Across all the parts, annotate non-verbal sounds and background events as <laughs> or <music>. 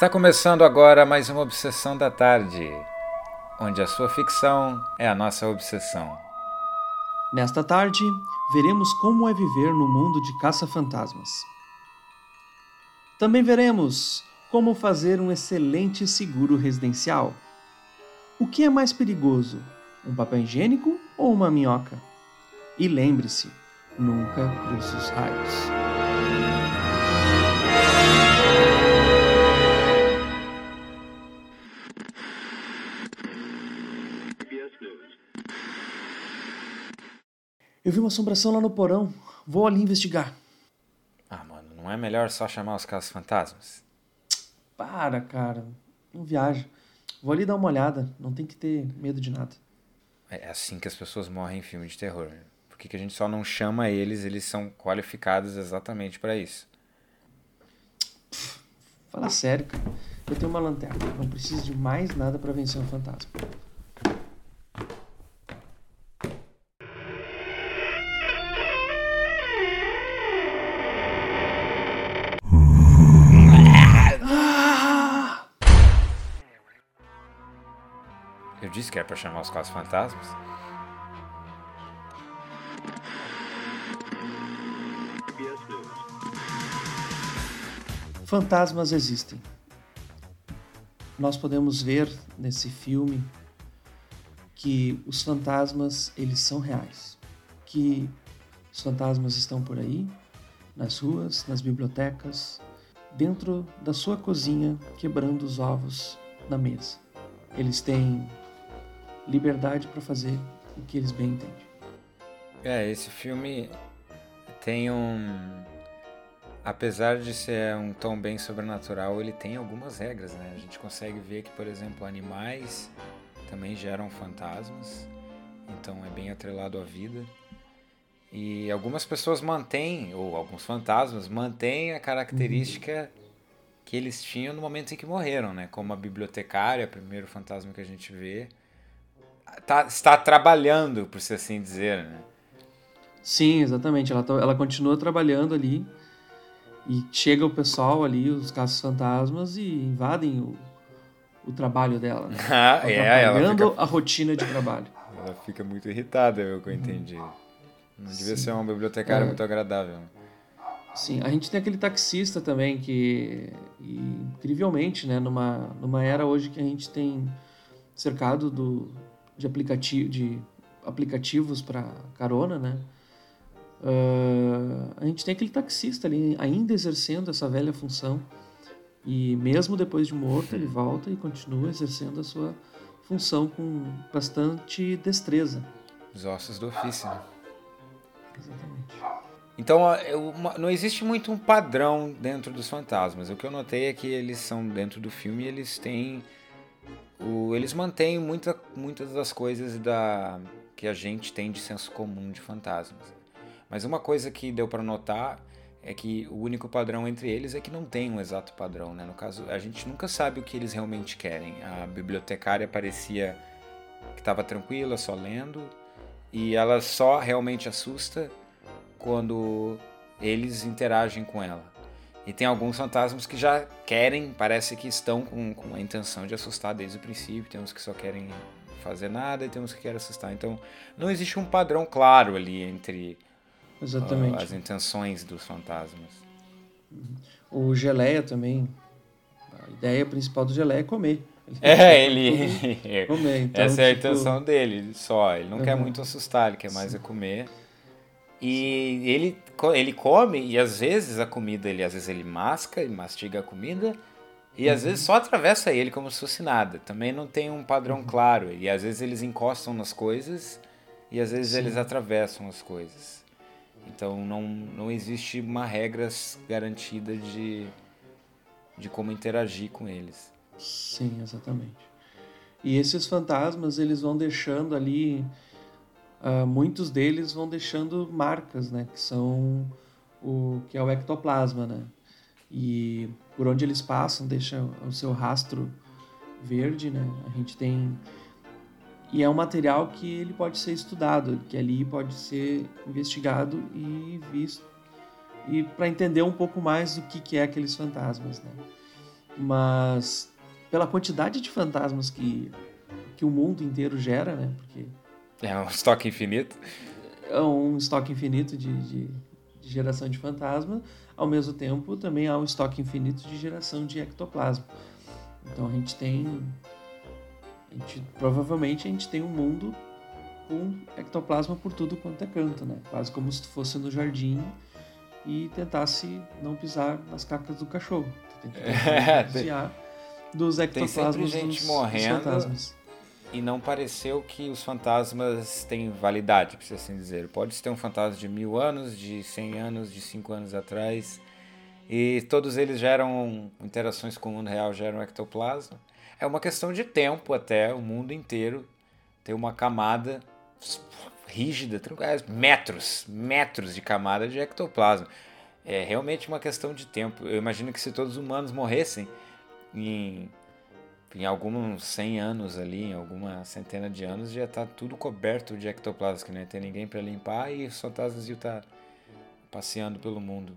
Está começando agora mais uma Obsessão da Tarde, onde a sua ficção é a nossa obsessão. Nesta tarde, veremos como é viver no mundo de caça-fantasmas. Também veremos como fazer um excelente seguro residencial. O que é mais perigoso, um papel higiênico ou uma minhoca? E lembre-se, nunca cruze os raios. Eu vi uma assombração lá no porão. Vou ali investigar. Ah, mano, não é melhor só chamar os casos fantasmas? Para, cara. Não viaja. Vou ali dar uma olhada. Não tem que ter medo de nada. É assim que as pessoas morrem em filme de terror. né? Por que, que a gente só não chama eles? Eles são qualificados exatamente para isso. Fala sério, cara. Eu tenho uma lanterna. Não preciso de mais nada para vencer um fantasma. Disse que é pra chamar os casos fantasmas? Fantasmas existem. Nós podemos ver nesse filme que os fantasmas eles são reais, que os fantasmas estão por aí, nas ruas, nas bibliotecas, dentro da sua cozinha, quebrando os ovos na mesa. Eles têm liberdade para fazer o que eles bem entendem. É, esse filme tem um. Apesar de ser um tom bem sobrenatural, ele tem algumas regras, né? A gente consegue ver que, por exemplo, animais também geram fantasmas, então é bem atrelado à vida. E algumas pessoas mantêm, ou alguns fantasmas mantêm a característica que eles tinham no momento em que morreram, né? Como a bibliotecária, primeiro fantasma que a gente vê, tá, está trabalhando, por se assim dizer, né? Sim, exatamente. Ela, tá- ela continua trabalhando ali e chega o pessoal ali, os caças fantasmas, e invadem o, o trabalho dela. Né? <laughs> Ah, Estão é, ela fica, a rotina de trabalho. ela fica muito irritada, o que eu entendi. Não devia ser uma bibliotecária É. muito agradável. Sim, a gente tem aquele taxista também que, incrivelmente, né, numa, numa era hoje que a gente tem cercado do, de, aplicati de aplicativos para carona, né, ah, a gente tem aquele taxista ali ainda exercendo essa velha função e mesmo depois de morto ele volta e continua exercendo a sua função com bastante destreza. Os ossos do ofício, né? Exatamente. Então, ó, eu- não existe muito um padrão dentro dos fantasmas. O que eu notei é que eles são, dentro do filme, eles têm. O, eles mantêm muita, muitas das coisas da, que a gente tem de senso comum de fantasmas. Mas uma coisa que deu para notar é que o único padrão entre eles é que não tem um exato padrão. Né? No caso, a gente nunca sabe o que eles realmente querem. A bibliotecária parecia que estava tranquila, só lendo, e ela só realmente assusta quando eles interagem com ela. E tem alguns fantasmas que já querem, parece que estão com, com a intenção de assustar desde o princípio, tem uns que só querem fazer nada e tem uns que querem assustar. Então não existe um padrão claro ali entre Exatamente. as intenções dos fantasmas. O geleia também. A ideia principal do geleia é comer. É, <laughs> ele. <laughs> Comer. Então, Essa é a tipo, intenção dele só. Ele não quer Uhum. muito assustar, ele quer mais é comer. E ele, ele come, e às vezes a comida, ele às vezes ele masca, ele mastiga a comida, e às vezes só atravessa ele como se fosse nada. Também não tem um padrão claro. E às vezes eles encostam nas coisas, e às vezes Sim. eles atravessam as coisas. Então não, não existe uma regra garantida de, de como interagir com eles. Sim, exatamente. E esses fantasmas, eles vão deixando ali. Ah, muitos deles vão deixando marcas, né? Que são o que é o ectoplasma, né? E por onde eles passam, deixa o seu rastro verde, né? A gente tem e é um material que ele pode ser estudado, que ali pode ser investigado e visto e para entender um pouco mais do que que é aqueles fantasmas, né? Mas pela quantidade de fantasmas que, que o mundo inteiro gera, né? Porque é um estoque infinito. É um estoque infinito de, de, de geração de fantasma. Ao mesmo tempo, também há um estoque infinito de geração de ectoplasma. Então a gente tem. A gente, provavelmente a gente tem um mundo com ectoplasma por tudo quanto é canto, né? Quase como se fosse no jardim e tentasse não pisar nas cacas do cachorro. Tu tem que <laughs> é, desviar dos ectoplasmas tem sempre gente dos, morrendo dos fantasmas. E não pareceu que os fantasmas têm validade, por assim dizer. Pode ter um fantasma de mil anos, de cem anos, de cinco anos atrás. E todos eles geram interações com o mundo real, geram ectoplasma. É uma questão de tempo até o mundo inteiro ter uma camada rígida, metros, metros de camada de ectoplasma. É realmente uma questão de tempo. Eu imagino que se todos os humanos morressem em, em alguns 100 anos ali, em alguma centena de anos, já está tudo coberto de ectoplasma, que não ia ter ninguém para limpar e os fantasmas iam tá passeando pelo mundo.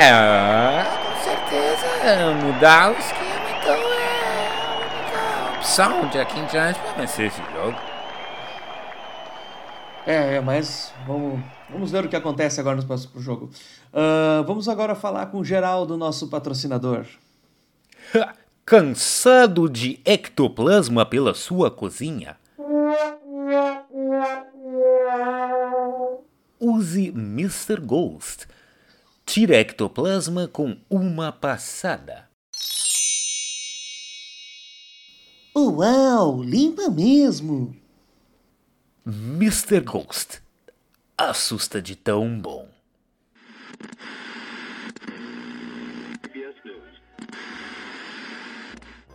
É, com certeza mudar o esquema então é a única opção de aqui em diante para vencer esse jogo. É, é, mas vamos, vamos ver o que acontece agora no próximo jogo. Uh, vamos agora falar com o Geraldo, nosso patrocinador. <laughs> Cansado de ectoplasma pela sua cozinha? Use Mr. Ghost Tira ectoplasma com uma passada. Uau, limpa mesmo! Mr. Ghost. Assusta de tão bom.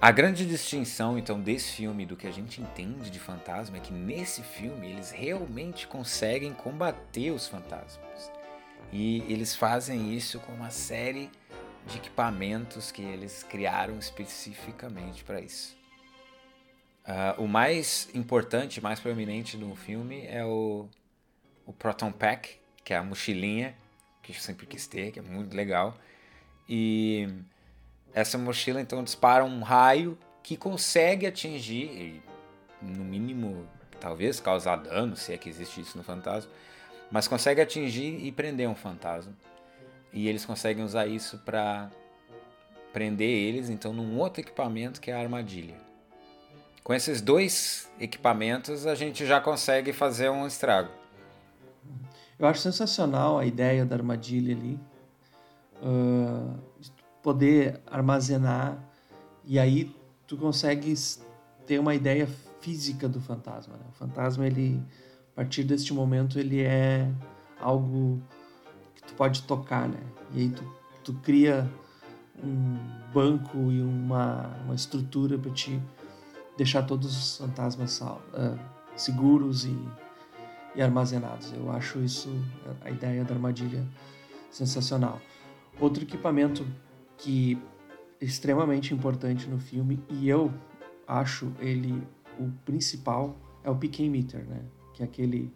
A grande distinção, então, desse filme do que a gente entende de fantasma é que nesse filme eles realmente conseguem combater os fantasmas. E eles fazem isso com uma série de equipamentos que eles criaram especificamente para isso. Uh, o mais importante, mais proeminente no filme é o, o Proton Pack, que é a mochilinha que eu sempre quis ter, que é muito legal. E essa mochila então dispara um raio que consegue atingir, no mínimo, talvez causar dano, se é que existe isso no fantasma, mas consegue atingir e prender um fantasma. E eles conseguem usar isso para prender eles, então, num outro equipamento que é a armadilha. Com esses dois equipamentos, a gente já consegue fazer um estrago. Eu acho sensacional a ideia da armadilha ali. Uh, poder armazenar e aí tu consegues ter uma ideia física do fantasma. Né? O fantasma ele a partir deste momento ele é algo que tu pode tocar, né? E aí tu, tu cria um banco e uma, uma estrutura para te deixar todos os fantasmas uh, seguros e, e armazenados. Eu acho isso, a ideia da armadilha, sensacional. Outro equipamento que é extremamente importante no filme e eu acho ele o principal é o PK Meter, né? que é aquele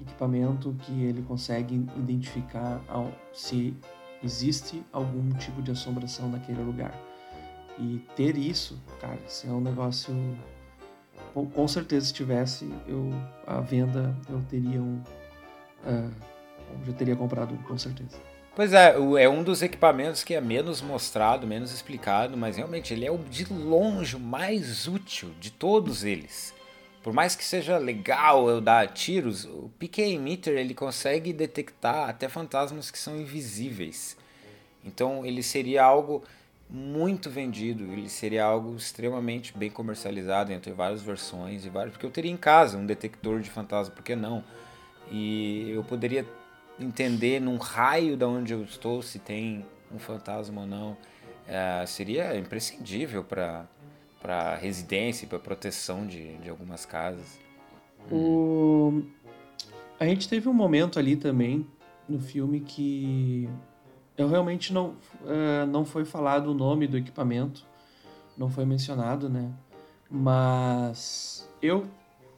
equipamento que ele consegue identificar se existe algum tipo de assombração naquele lugar. E ter isso, cara, isso é um negócio. Com certeza, se tivesse eu a venda, eu teria um. Uh, já teria comprado, com certeza. Pois é, é um dos equipamentos que é menos mostrado, menos explicado, mas realmente ele é o de longe mais útil de todos eles por mais que seja legal eu dar tiros, o PK Emitter ele consegue detectar até fantasmas que são invisíveis. Então ele seria algo muito vendido, ele seria algo extremamente bem comercializado entre várias versões e vários, porque eu teria em casa um detector de fantasma, por que não? E eu poderia entender num raio da onde eu estou se tem um fantasma ou não. É, seria imprescindível para para residência, para proteção de, de algumas casas. O... A gente teve um momento ali também no filme que eu realmente não, uh, não foi falado o nome do equipamento, não foi mencionado, né? Mas eu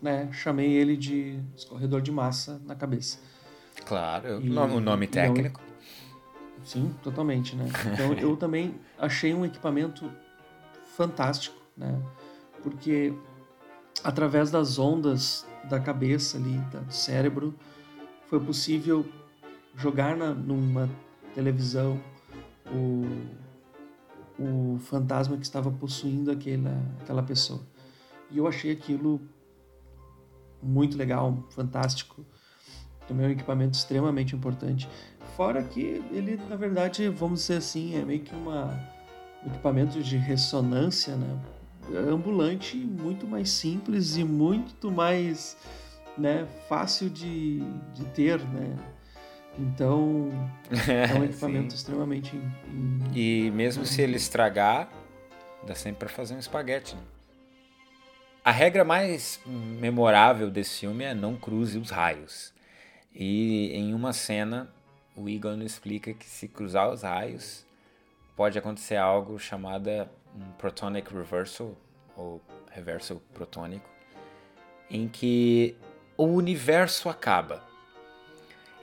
né, chamei ele de escorredor de massa na cabeça. Claro, E- o nome, técnico. Sim, totalmente, né? Então eu também achei um equipamento fantástico, né? Porque através das ondas da cabeça ali, do cérebro, foi possível jogar na, numa televisão o, o fantasma que estava possuindo aquela, aquela pessoa. E eu achei aquilo muito legal, fantástico. Também é um equipamento extremamente importante. Fora que ele, na verdade, vamos dizer assim, é meio que uma, um equipamento de ressonância, né? Ambulante, muito mais simples e muito mais né, fácil de, de ter, né? Então, é um <laughs> equipamento Sim. extremamente... E mesmo se ele estragar, dá sempre pra fazer um espaguete. Né? A regra mais memorável desse filme é não cruze os raios. E em uma cena, o Egon explica que se cruzar os raios, pode acontecer algo chamado um protonic reversal, ou reversal protônico, em que o universo acaba.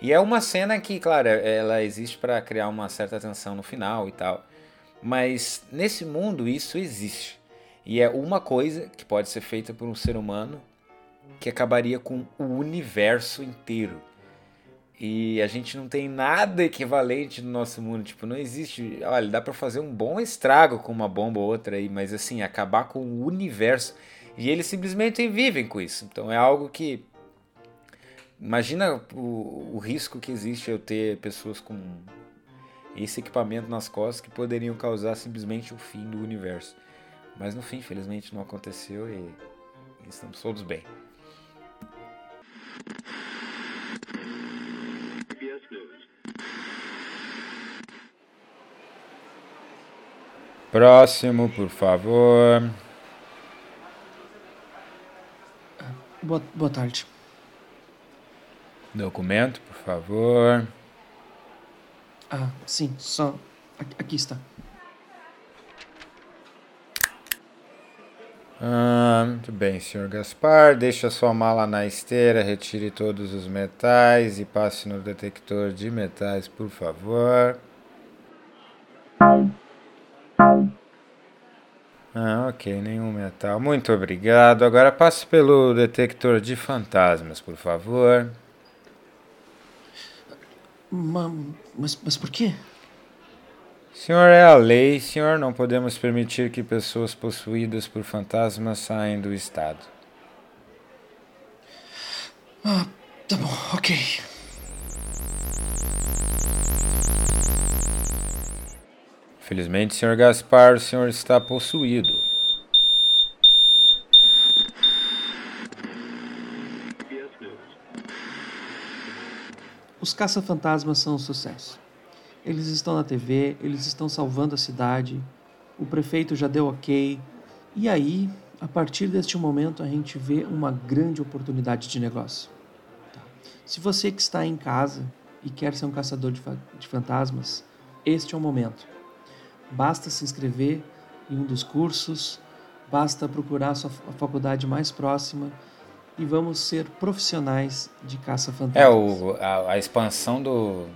E é uma cena que, claro, ela existe para criar uma certa tensão no final e tal. Mas nesse mundo isso existe. E é uma coisa que pode ser feita por um ser humano que acabaria com o universo inteiro. E a gente não tem nada equivalente no nosso mundo. Tipo, não existe. Olha, dá pra fazer um bom estrago com uma bomba ou outra aí, mas assim, acabar com o universo. E eles simplesmente vivem com isso. Então é algo que. Imagina o, o risco que existe eu ter pessoas com esse equipamento nas costas que poderiam causar simplesmente o fim do universo. Mas no fim, infelizmente, não aconteceu e estamos todos bem. Próximo, por favor. Boa, boa tarde. Documento, por favor. Ah, sim, só... Aqui, está. Ah, muito bem, senhor Gaspar. Deixe a sua mala na esteira, retire todos os metais e passe no detector de metais, por favor. Ah, ok, nenhum metal. Muito obrigado. Agora passe pelo detector de fantasmas, por favor. Ma- Mas, mas por quê? Senhor, é a lei. Senhor, não podemos permitir que pessoas possuídas por fantasmas saiam do estado. Ah, tá bom, ok. Felizmente, senhor Gaspar, o senhor está possuído. Os caça-fantasmas são um sucesso. Eles estão na TV, eles estão salvando a cidade, o prefeito já deu ok. E aí, a partir deste momento, a gente vê uma grande oportunidade de negócio. Tá? Se você que está em casa e quer ser um caçador de, fa- de fantasmas, este é o momento. Basta se inscrever em um dos cursos, basta procurar a sua faculdade mais próxima e vamos ser profissionais de caça-fantasmas. É, o, a, a expansão do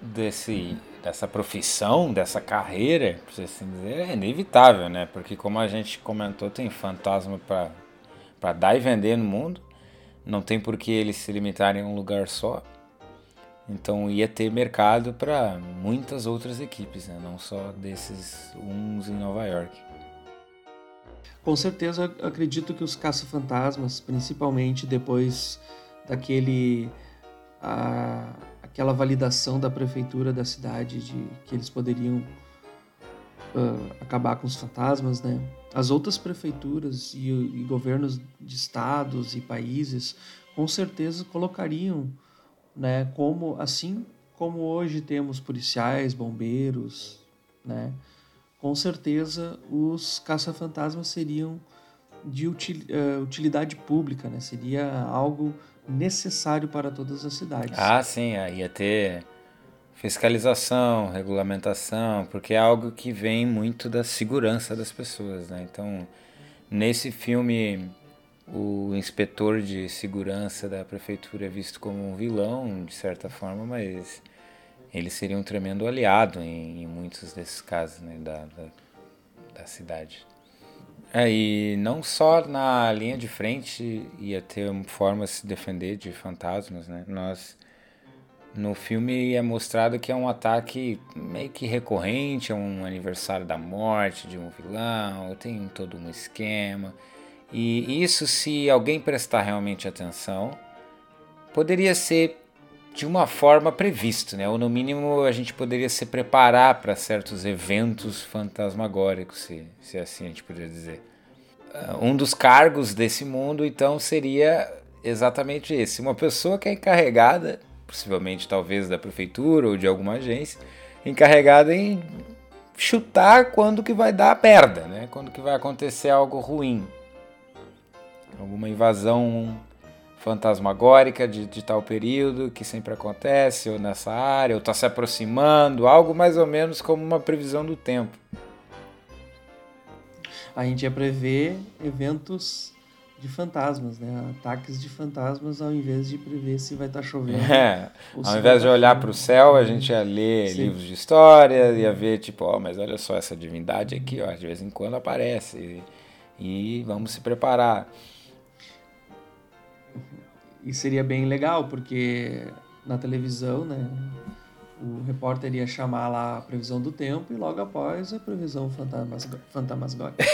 desse dessa profissão, dessa carreira, por assim dizer, é inevitável, né? Porque como a gente comentou, tem fantasma para para dar e vender no mundo. Não tem por que eles se limitarem a um lugar só. Então ia ter mercado para muitas outras equipes, né? Não só desses uns em Nova York. Com certeza, acredito que os caça-fantasmas, principalmente depois daquele a- aquela validação da prefeitura da cidade de que eles poderiam ah, acabar com os fantasmas, né? As outras prefeituras e, e governos de estados e países com certeza colocariam, né? Como assim como hoje temos policiais, bombeiros, né? Com certeza os caça-fantasmas seriam de eh, utilidade pública, né? Seria algo necessário para todas as cidades. Ah, sim, ia ter fiscalização, regulamentação, porque é algo que vem muito da segurança das pessoas, né? Então, nesse filme o inspetor de segurança da prefeitura é visto como um vilão, de certa forma, mas ele seria um tremendo aliado em, em muitos desses casos né, da, da, da cidade. É, e não só na linha de frente ia ter forma de se defender de fantasmas, né? Nós no filme é mostrado que é um ataque meio que recorrente, é um aniversário da morte de um vilão, tem todo um esquema. E isso, se alguém prestar realmente atenção, poderia ser de uma forma previsto, né? Ou no mínimo a gente poderia se preparar para certos eventos fantasmagóricos, se, se assim a gente poderia dizer. Ah, um dos cargos desse mundo, então, seria exatamente esse. Uma pessoa que é encarregada possivelmente talvez da prefeitura ou de alguma agência, encarregada em chutar quando que vai dar merda, né? Quando que vai acontecer algo ruim. Alguma invasão fantasmagórica de, de tal período que sempre acontece, ou nessa área, ou está se aproximando, algo mais ou menos como uma previsão do tempo. A gente ia prever eventos de fantasmas, né? Ataques de fantasmas ao invés de prever se vai estar tá chovendo. <laughs> É. Ao invés de tá olhar para o céu, a gente ia ler Sim. livros de história, ia ver, tipo, ó, oh, mas olha só essa divindade aqui, ó, de vez em quando aparece. E, e vamos se preparar. E seria bem legal, porque na televisão, né? O repórter ia chamar lá a previsão do tempo e logo após a previsão fantasmagórica.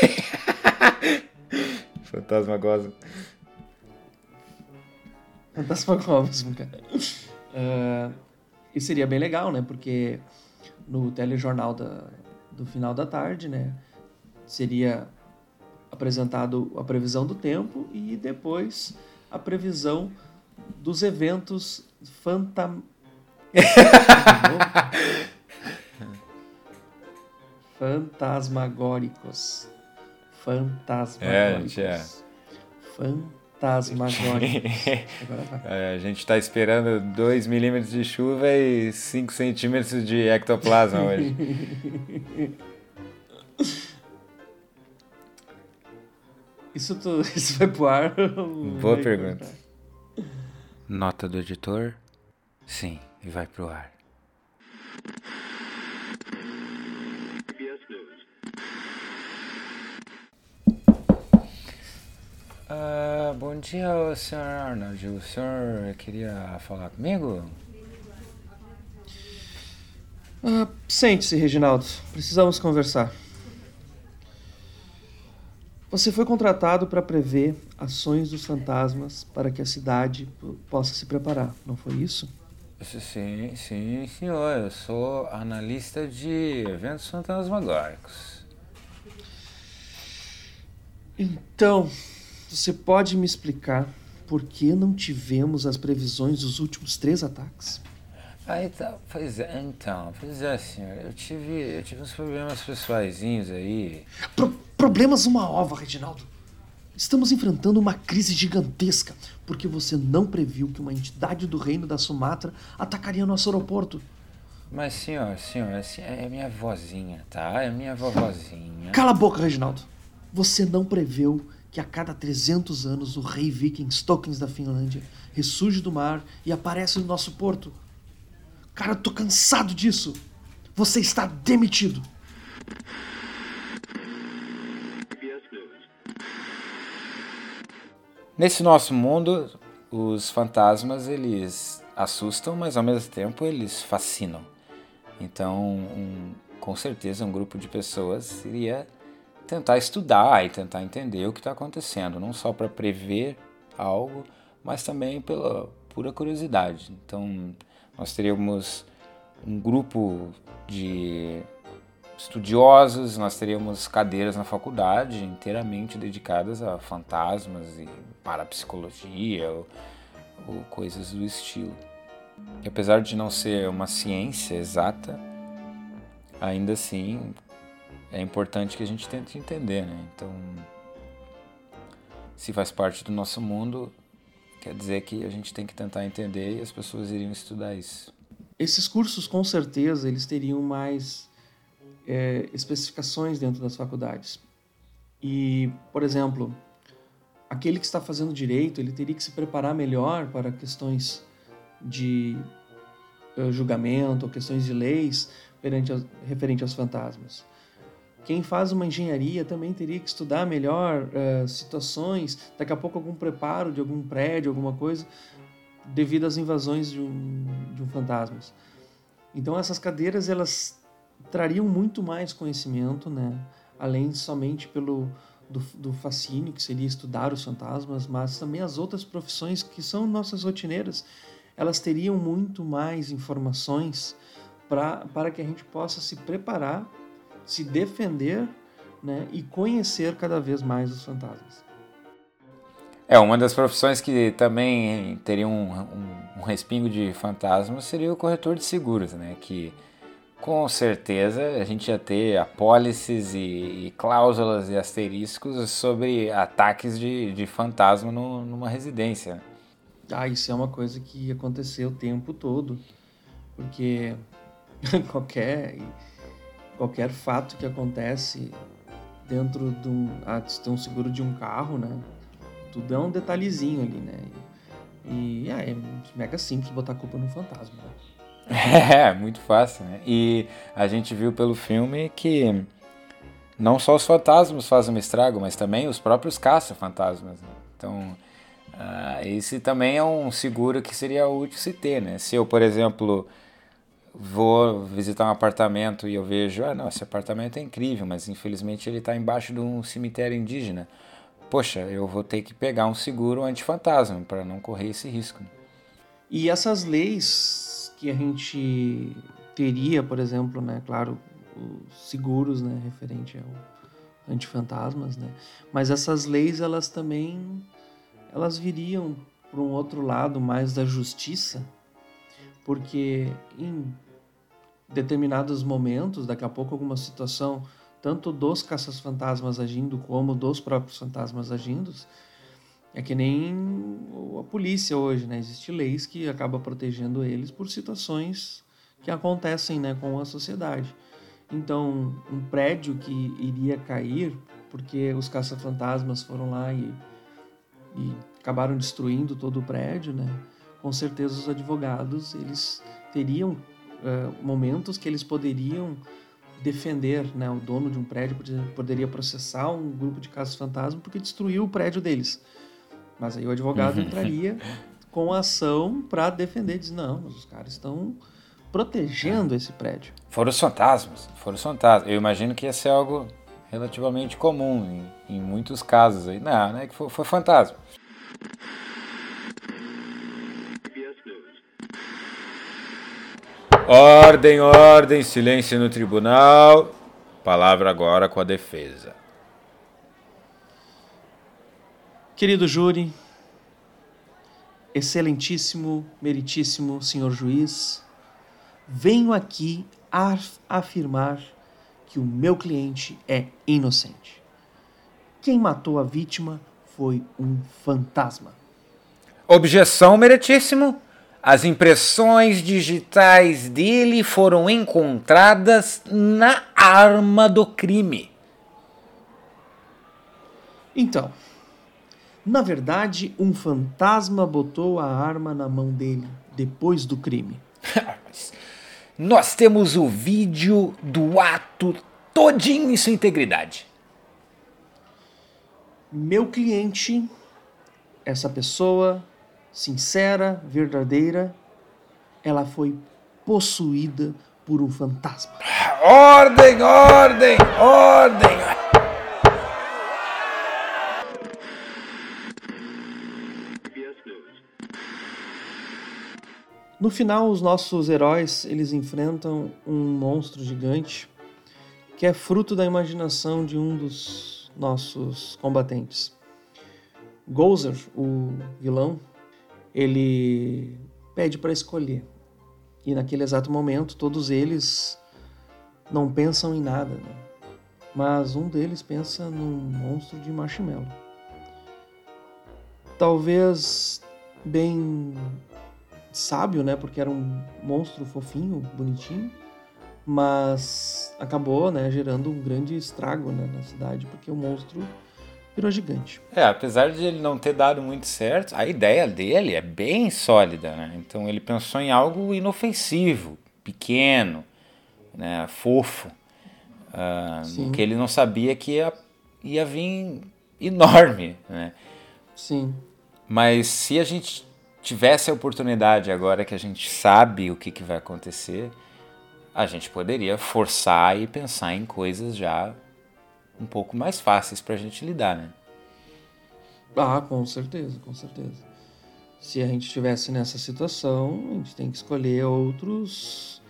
Fantasma goza. Fantasma Cosmo, cara. Uh, e seria bem legal, né? Porque no telejornal da, do final da tarde, né? Seria apresentado a previsão do tempo e depois a previsão dos eventos fantam... <laughs> fantasmagóricos. Fantasmagóricos. É, é. <laughs> Fantasmagóricos. é, a gente está esperando 2 milímetros de chuva e 5 centímetros de ectoplasma hoje. <laughs> Isso, tu, <laughs> isso vai pro ar? Boa pergunta. Nota do editor? Sim, e vai pro ar. Uh, bom dia, senhor Arnold. O senhor queria falar comigo? Uh, Sente-se, Reginaldo. Precisamos conversar. Você foi contratado para prever ações dos fantasmas para que a cidade possa se preparar, não foi isso? Sim, sim, senhor. Eu sou analista de eventos fantasmagóricos. Então, você pode me explicar por que não tivemos as previsões dos últimos três ataques? Ah, então, pois é, então, pois é, senhor. Eu tive, eu tive uns problemas pessoaizinhos aí. Pro, problemas uma ova, Reginaldo. Estamos enfrentando uma crise gigantesca porque você não previu que uma entidade do reino da Sumatra atacaria nosso aeroporto. Mas, senhor, senhor, é minha vozinha, tá? É minha vovozinha. Cala a boca, Reginaldo. Você não preveu que a cada 300 anos o rei viking Stokens da Finlândia ressurge do mar e aparece no nosso porto. Cara, eu tô cansado disso. Você está demitido. Nesse nosso mundo, os fantasmas eles assustam, mas ao mesmo tempo eles fascinam. Então, um, com certeza, um grupo de pessoas iria tentar estudar e tentar entender o que está acontecendo, não só para prever algo, mas também pela pura curiosidade. Então, nós teríamos um grupo de estudiosos, nós teríamos cadeiras na faculdade inteiramente dedicadas a fantasmas e parapsicologia ou, ou coisas do estilo. E apesar de não ser uma ciência exata, ainda assim é importante que a gente tente entender, né? Então, se faz parte do nosso mundo, quer dizer que a gente tem que tentar entender e as pessoas iriam estudar isso. Esses cursos, com certeza, eles teriam mais é, especificações dentro das faculdades. E, por exemplo, aquele que está fazendo direito, ele teria que se preparar melhor para questões de uh, julgamento questões de leis perante referente aos fantasmas. Quem faz uma engenharia também teria que estudar melhor uh, situações, daqui a pouco algum preparo de algum prédio, alguma coisa, devido às invasões de um, de um fantasma. Então essas cadeiras elas trariam muito mais conhecimento, né? além somente pelo do, do fascínio que seria estudar os fantasmas, mas também as outras profissões que são nossas rotineiras, elas teriam muito mais informações pra, para que a gente possa se preparar, se defender né, e conhecer cada vez mais os fantasmas. É, uma das profissões que também teria um, um, um respingo de fantasmas seria o corretor de seguros, né? Que com certeza a gente ia ter apólices e, e cláusulas e asteriscos sobre ataques de, de fantasma no, numa residência. Ah, isso é uma coisa que aconteceu o tempo todo, porque <laughs> qualquer, qualquer fato que acontece dentro de um, ah, um seguro de um carro, né? Tudo é um detalhezinho ali, né? E, e ah, é mega simples botar culpa no fantasma, né? <laughs> É, muito fácil, né? E a gente viu pelo filme que não só os fantasmas fazem um estrago, mas também os próprios caça-fantasmas. Né? Então, uh, esse também é um seguro que seria útil se ter, né? Se eu, por exemplo, vou visitar um apartamento e eu vejo, ah, não, esse apartamento é incrível, mas infelizmente ele está embaixo de um cemitério indígena. Poxa, eu vou ter que pegar um seguro anti-fantasma para não correr esse risco. E essas leis que a gente teria, por exemplo, né, claro, os seguros, né, referente ao antifantasmas, né? Mas essas leis elas também elas viriam para um outro lado mais da justiça, porque em determinados momentos, daqui a pouco alguma situação, tanto dos caças-fantasmas agindo como dos próprios fantasmas agindo, é que nem a polícia hoje, né? Existem leis que acabam protegendo eles por situações que acontecem né, com a sociedade. Então, um prédio que iria cair porque os caça-fantasmas foram lá e, e acabaram destruindo todo o prédio, né? Com certeza os advogados eles teriam uh, momentos que eles poderiam defender, né? O dono de um prédio poderia processar um grupo de caça-fantasma porque destruiu o prédio deles. Mas aí o advogado uhum. entraria <laughs> com ação para defender, diz não, mas os caras estão protegendo esse prédio. Foram os fantasmas, foram os fantasmas. Eu imagino que ia ser algo relativamente comum em, em muitos casos aí. Não, não é que foi, foi fantasma. Ordem, ordem, silêncio no tribunal. Palavra agora com a defesa. Querido júri, excelentíssimo, meritíssimo senhor juiz, venho aqui afirmar que o meu cliente é inocente. Quem matou a vítima foi um fantasma. Objeção, meritíssimo. As impressões digitais dele foram encontradas na arma do crime. Então, na verdade, um fantasma botou a arma na mão dele depois do crime. <laughs> Nós temos o vídeo do ato todinho em sua integridade. Meu cliente, essa pessoa sincera, verdadeira, ela foi possuída por um fantasma. Ordem, ordem, ordem! No final, os nossos heróis eles enfrentam um monstro gigante que é fruto da imaginação de um dos nossos combatentes. Gozer, o vilão, ele pede para escolher. E naquele exato momento, todos eles não pensam em nada, né? mas um deles pensa num monstro de marshmallow. Talvez bem sábio, né? Porque era um monstro fofinho, bonitinho, mas acabou, né, gerando um grande estrago né, na cidade, porque o monstro virou gigante. É, apesar de ele não ter dado muito certo, a ideia dele é bem sólida, né? Então ele pensou em algo inofensivo, pequeno, né, fofo, uh, que ele não sabia que ia, ia vir enorme, né? Sim. Mas se a gente tivesse a oportunidade agora que a gente sabe o que, que vai acontecer, a gente poderia forçar e pensar em coisas já um pouco mais fáceis para a gente lidar, né? Ah, com certeza, com certeza. Se a gente estivesse nessa situação, a gente tem que escolher outros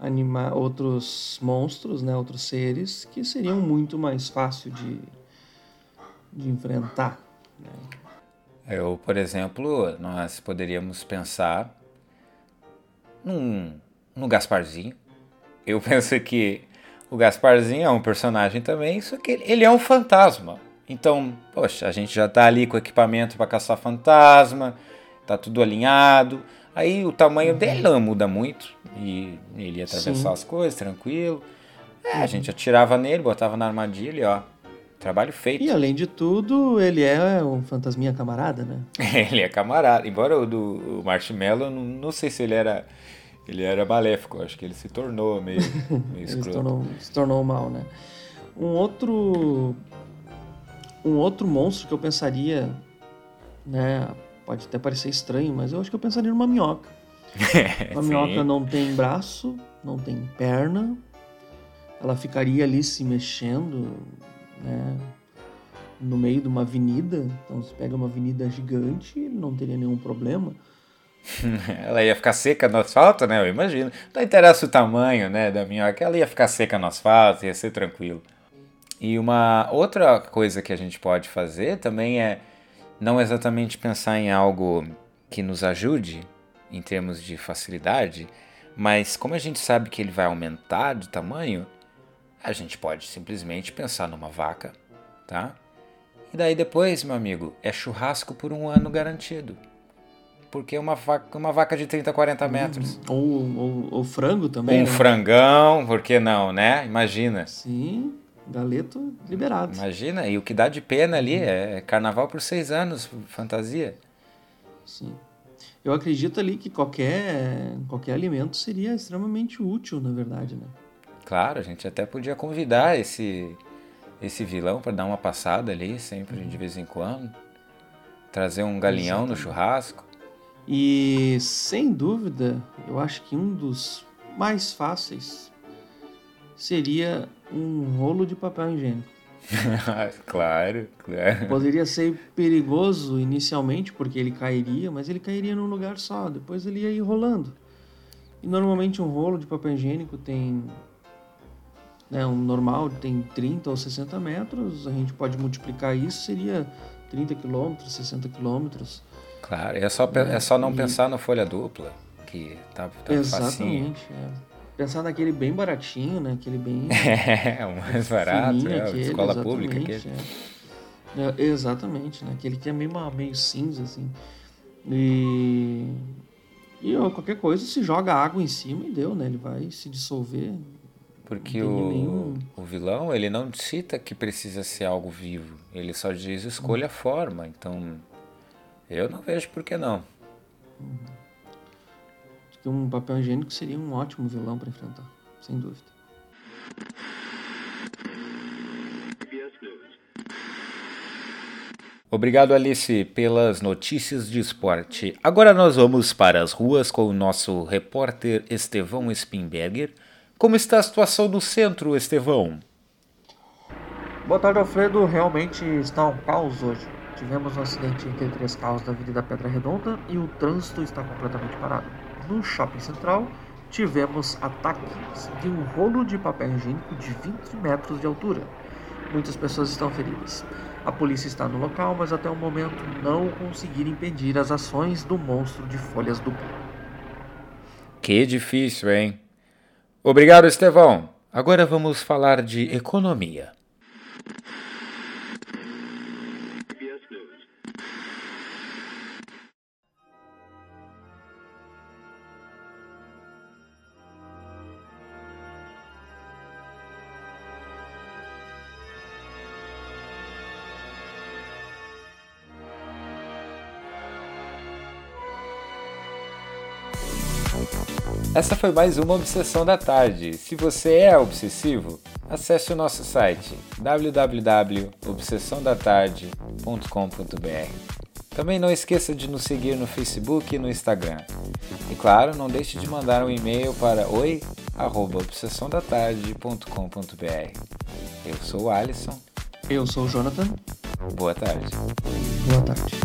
anima outros monstros, né, outros seres que seriam muito mais fácil de, de enfrentar. Né? Eu, por exemplo, nós poderíamos pensar num, num Gasparzinho. Eu <laughs> penso que o Gasparzinho é um personagem também, só que ele é um fantasma. Então, poxa, a gente já tá ali com equipamento para caçar fantasma, tá tudo alinhado. Aí o tamanho dele não muda muito e ele ia atravessar Sim. as coisas tranquilo. É, a gente atirava nele, botava na armadilha, ó. Trabalho feito. E além de tudo, ele é um fantasminha camarada, né? <laughs> ele é camarada. Embora o do o Marshmallow, não, não sei se ele era ele era maléfico, acho que ele se tornou meio, <laughs> meio escroto. se, tornou, se tornou mal, né? Um outro um outro monstro que eu pensaria, né, pode até parecer estranho, mas eu acho que eu pensaria numa minhoca. <laughs> Uma minhoca não tem braço, não tem perna, ela ficaria ali se mexendo, né, no meio de uma avenida. Então, se pega uma avenida gigante, ele não teria nenhum problema. <laughs> ela ia ficar seca no asfalto, né? Eu imagino. Não interessa o tamanho, né, da minhoca, ela ia ficar seca no asfalto, ia ser tranquilo. E uma outra coisa que a gente pode fazer também é não exatamente pensar em algo que nos ajude em termos de facilidade, mas como a gente sabe que ele vai aumentar de tamanho, a gente pode simplesmente pensar numa vaca, tá? E daí depois, meu amigo, é churrasco por um ano garantido. Porque uma vaca, uma vaca de 30, 40 metros. Ou, ou, ou frango também. Um né? frangão, por que não, né? Imagina. Sim, galeto liberado. Imagina, e o que dá de pena ali é carnaval por seis anos, fantasia. Sim. Eu acredito ali que qualquer, qualquer alimento seria extremamente útil, na verdade, né? Claro, a gente até podia convidar esse, esse vilão para dar uma passada ali, sempre de vez em quando. Trazer um galinhão Exatamente. no churrasco. E sem dúvida, eu acho que um dos mais fáceis seria um rolo de papel higiênico. <laughs> claro, claro. Poderia ser perigoso inicialmente porque ele cairia, mas ele cairia num lugar só, depois ele ia ir rolando. E normalmente um rolo de papel higiênico tem né, um normal tem 30 ou 60 metros, a gente pode multiplicar isso, seria 30 quilômetros, 60 quilômetros. Claro, é só, é, só não e... pensar na folha dupla, que tá, tá Exatamente, é. Pensar naquele bem baratinho, né? Aquele bem. <laughs> É, o mais barato, é, aquele, escola pública. Aquele. É. É, exatamente, né? Aquele que é meio, meio cinza, assim. E. E qualquer coisa se joga água em cima e deu, né? Ele vai se dissolver. Porque o, nenhum... o vilão, ele não cita que precisa ser algo vivo. Ele só diz escolha a forma. Então, eu não vejo por que não. que um papel higiênico seria um ótimo vilão para enfrentar, sem dúvida. Obrigado, Alice, pelas notícias de esporte. Agora nós vamos para as ruas com o nosso repórter Estevão Spinberger. Como está a situação no centro, Estevão? Boa tarde, Alfredo. Realmente está um caos hoje. Tivemos um acidente entre três carros da Avenida Pedra Redonda e o trânsito está completamente parado. No shopping central, tivemos ataques de um rolo de papel higiênico de 20 metros de altura. Muitas pessoas estão feridas. A polícia está no local, mas até o momento não conseguiram impedir as ações do monstro de folhas duplas. Que difícil, hein? Obrigado, Estevão. Agora vamos falar de economia. Essa foi mais uma Obsessão da Tarde. Se você é obsessivo, acesse o nosso site www.obsessãodatarde.com.br. Também não esqueça de nos seguir no Facebook e no Instagram. E claro, não deixe de mandar um e-mail para oi@obsessãodatarde.com.br. Eu sou o Alisson. Eu sou o Jonathan. Boa tarde. Boa tarde.